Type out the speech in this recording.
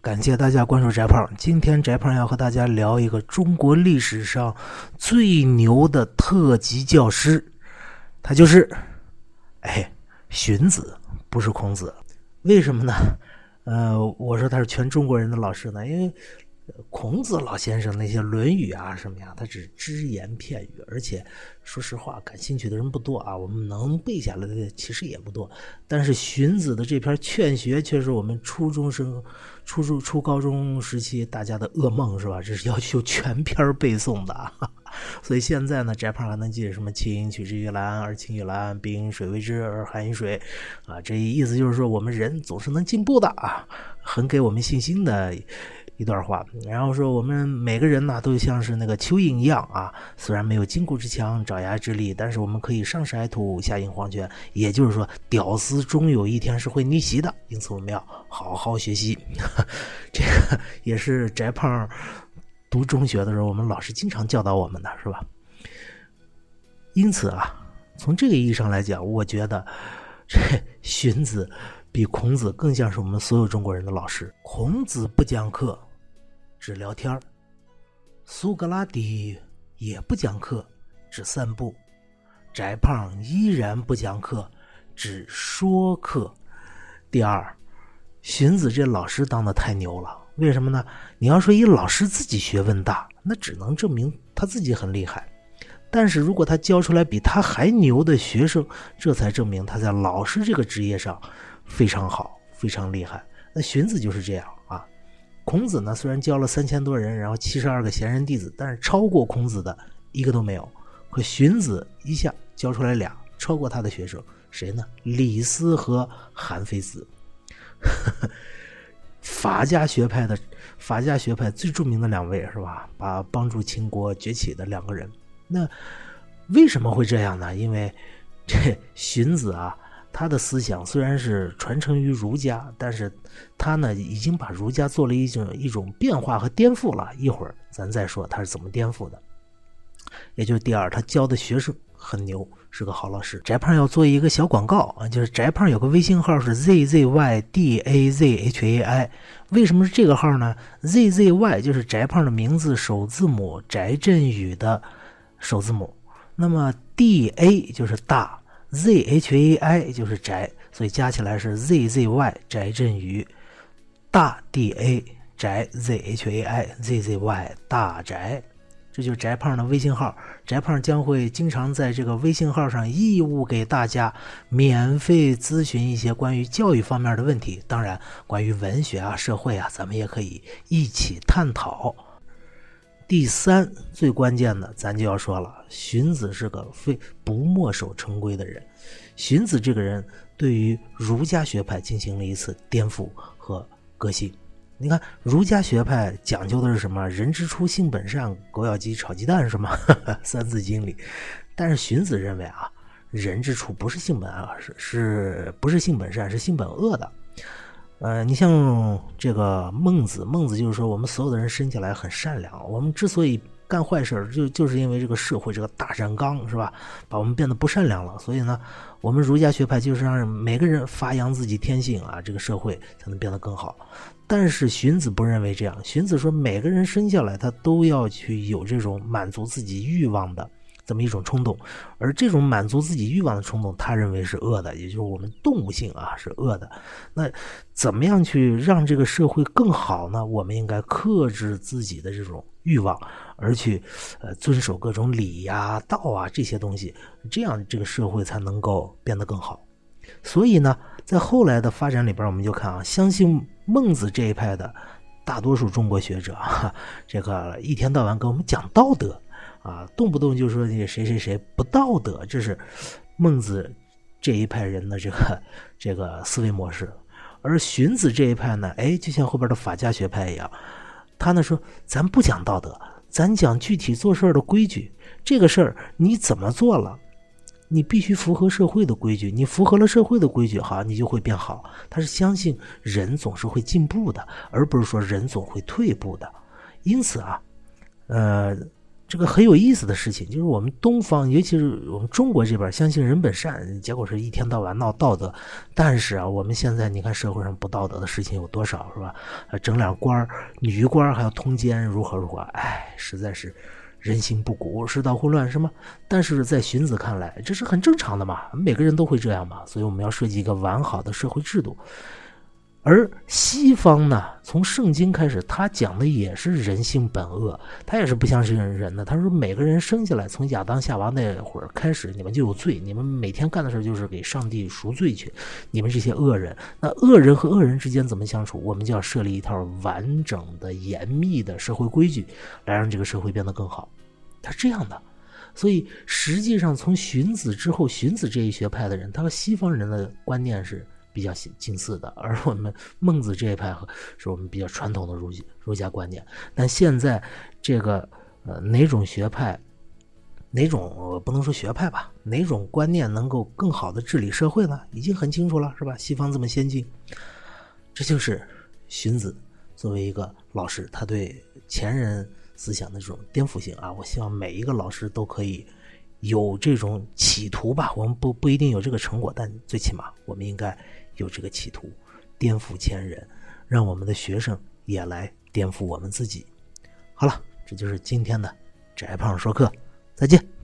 感谢大家关注翟胖。今天翟胖要和大家聊一个中国历史上最牛的特级教师，他就是，哎，荀子，不是孔子。为什么呢？呃，我说他是全中国人的老师呢，因为孔子老先生那些《论语》啊什么呀，他只只言片语，而且说实话，感兴趣的人不多啊。我们能背下来的其实也不多，但是荀子的这篇《劝学》却是我们初中生、初中、初高中时期大家的噩梦，是吧？这是要求全篇背诵的啊。所以现在呢，翟胖还能记得什么“青取之于蓝而青于蓝，冰水为之而寒于水”，啊，这意思就是说我们人总是能进步的啊，很给我们信心的一段话。然后说我们每个人呢都像是那个蚯蚓一样啊，虽然没有筋骨之强、爪牙之力，但是我们可以上识海土，下饮黄泉。也就是说，屌丝终有一天是会逆袭的，因此我们要好好学习。这个也是翟胖。读中学的时候，我们老师经常教导我们的是吧？因此啊，从这个意义上来讲，我觉得 这荀子比孔子更像是我们所有中国人的老师。孔子不讲课，只聊天苏格拉底也不讲课，只散步。翟胖依然不讲课，只说课。第二，荀子这老师当的太牛了。为什么呢？你要说一老师自己学问大，那只能证明他自己很厉害。但是如果他教出来比他还牛的学生，这才证明他在老师这个职业上非常好，非常厉害。那荀子就是这样啊。孔子呢，虽然教了三千多人，然后七十二个贤人弟子，但是超过孔子的一个都没有。可荀子一下教出来俩，超过他的学生，谁呢？李斯和韩非子。法家学派的法家学派最著名的两位是吧？把帮助秦国崛起的两个人。那为什么会这样呢？因为这荀子啊，他的思想虽然是传承于儒家，但是他呢已经把儒家做了一种一种变化和颠覆了。一会儿咱再说他是怎么颠覆的。也就是第二，他教的学生很牛。是个好老师，翟胖要做一个小广告啊，就是翟胖有个微信号是 z z y d a z h a i，为什么是这个号呢？z z y 就是翟胖的名字首字母，翟振宇的首字母，那么 d a 就是大，z h a i 就是宅，所以加起来是 z z y 宅振宇，大 d a 宅 z h a i z z y 大宅。这就是翟胖的微信号，翟胖将会经常在这个微信号上义务给大家免费咨询一些关于教育方面的问题。当然，关于文学啊、社会啊，咱们也可以一起探讨。第三，最关键的，咱就要说了，荀子是个非不墨守成规的人。荀子这个人对于儒家学派进行了一次颠覆和革新。你看儒家学派讲究的是什么？人之初，性本善，狗咬鸡，炒鸡蛋，是吗？《三字经》里。但是荀子认为啊，人之初不是性本恶，是是不是性本善，是性本恶的。呃，你像这个孟子，孟子就是说，我们所有的人生下来很善良，我们之所以干坏事就就是因为这个社会这个大染缸是吧，把我们变得不善良了。所以呢，我们儒家学派就是让每个人发扬自己天性啊，这个社会才能变得更好。但是荀子不认为这样，荀子说每个人生下来他都要去有这种满足自己欲望的这么一种冲动，而这种满足自己欲望的冲动，他认为是恶的，也就是我们动物性啊是恶的。那怎么样去让这个社会更好呢？我们应该克制自己的这种欲望，而去呃遵守各种礼呀、道啊这些东西，这样这个社会才能够变得更好。所以呢，在后来的发展里边，我们就看啊，相信。孟子这一派的大多数中国学者，这个一天到晚给我们讲道德啊，动不动就说那谁谁谁不道德，这是孟子这一派人的这个这个思维模式。而荀子这一派呢，哎，就像后边的法家学派一样，他呢说咱不讲道德，咱讲具体做事的规矩。这个事儿你怎么做了？你必须符合社会的规矩，你符合了社会的规矩，好，你就会变好。他是相信人总是会进步的，而不是说人总会退步的。因此啊，呃，这个很有意思的事情，就是我们东方，尤其是我们中国这边，相信人本善，结果是一天到晚闹道德。但是啊，我们现在你看社会上不道德的事情有多少，是吧？呃，整两官儿，女官还要通奸，如何如何？哎，实在是人心不古，世道混乱，是吗？但是在荀子看来，这是很正常的嘛，每个人都会这样嘛，所以我们要设计一个完好的社会制度。而西方呢，从圣经开始，他讲的也是人性本恶，他也是不相信人的。他说，每个人生下来，从亚当夏娃那会儿开始，你们就有罪，你们每天干的事就是给上帝赎罪去。你们这些恶人，那恶人和恶人之间怎么相处？我们就要设立一套完整的、严密的社会规矩，来让这个社会变得更好。他是这样的，所以实际上从荀子之后，荀子这一学派的人，他和西方人的观念是。比较近似的，而我们孟子这一派和是我们比较传统的儒儒家观念。但现在这个呃哪种学派，哪种不能说学派吧，哪种观念能够更好的治理社会呢？已经很清楚了，是吧？西方这么先进，这就是荀子作为一个老师，他对前人思想的这种颠覆性啊！我希望每一个老师都可以有这种企图吧。我们不不一定有这个成果，但最起码我们应该。有这个企图，颠覆前人，让我们的学生也来颠覆我们自己。好了，这就是今天的翟胖说课，再见。